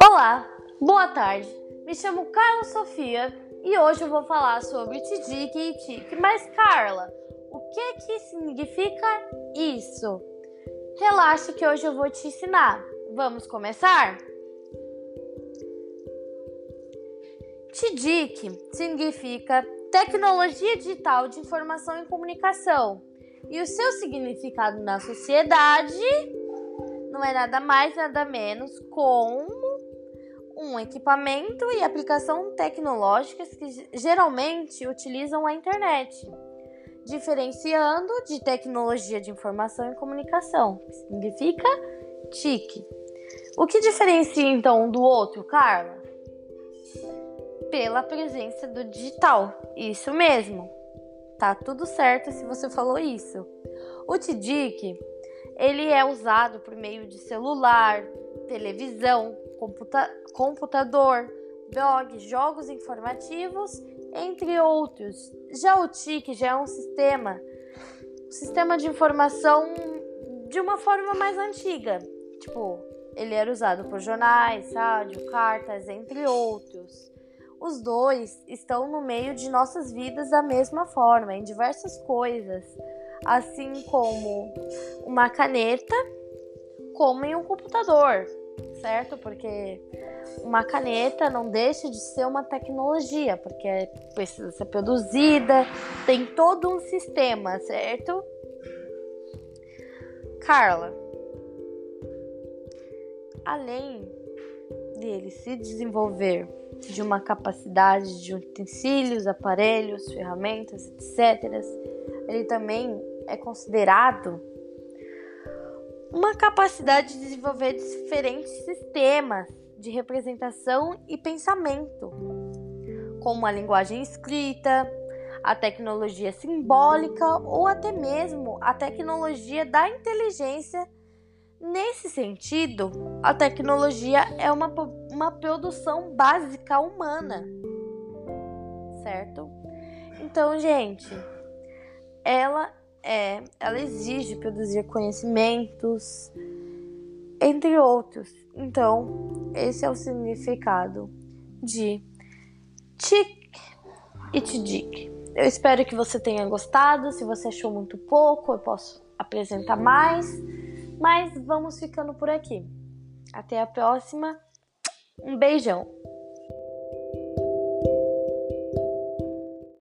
Olá, boa tarde. Me chamo Carla Sofia e hoje eu vou falar sobre Tidique e Tique. Mas Carla, o que que significa isso? Relaxa que hoje eu vou te ensinar. Vamos começar? TDIC significa Tecnologia Digital de Informação e Comunicação. E o seu significado na sociedade não é nada mais, nada menos como um equipamento e aplicação tecnológicas que geralmente utilizam a internet, diferenciando de tecnologia de informação e comunicação, que significa TIC. O que diferencia então um do outro, Carla? Pela presença do digital. Isso mesmo. Tá tudo certo se você falou isso. O TDIC, ele é usado por meio de celular, televisão, computa computador, blog, jogos informativos, entre outros. Já o TIC já é um sistema, um sistema de informação de uma forma mais antiga. Tipo, ele era usado por jornais, rádio, cartas, entre outros. Os dois estão no meio de nossas vidas da mesma forma, em diversas coisas, assim como uma caneta, como em um computador, certo? Porque uma caneta não deixa de ser uma tecnologia, porque precisa ser produzida, tem todo um sistema, certo? Carla, além dele se desenvolver de uma capacidade de utensílios, aparelhos, ferramentas, etc., ele também é considerado uma capacidade de desenvolver diferentes sistemas de representação e pensamento, como a linguagem escrita, a tecnologia simbólica ou até mesmo a tecnologia da inteligência Nesse sentido, a tecnologia é uma, uma produção básica humana, certo? Então, gente, ela é, ela exige produzir conhecimentos, entre outros. Então, esse é o significado de tic e tidic. Eu espero que você tenha gostado. Se você achou muito pouco, eu posso apresentar mais. Mas vamos ficando por aqui. Até a próxima. Um beijão.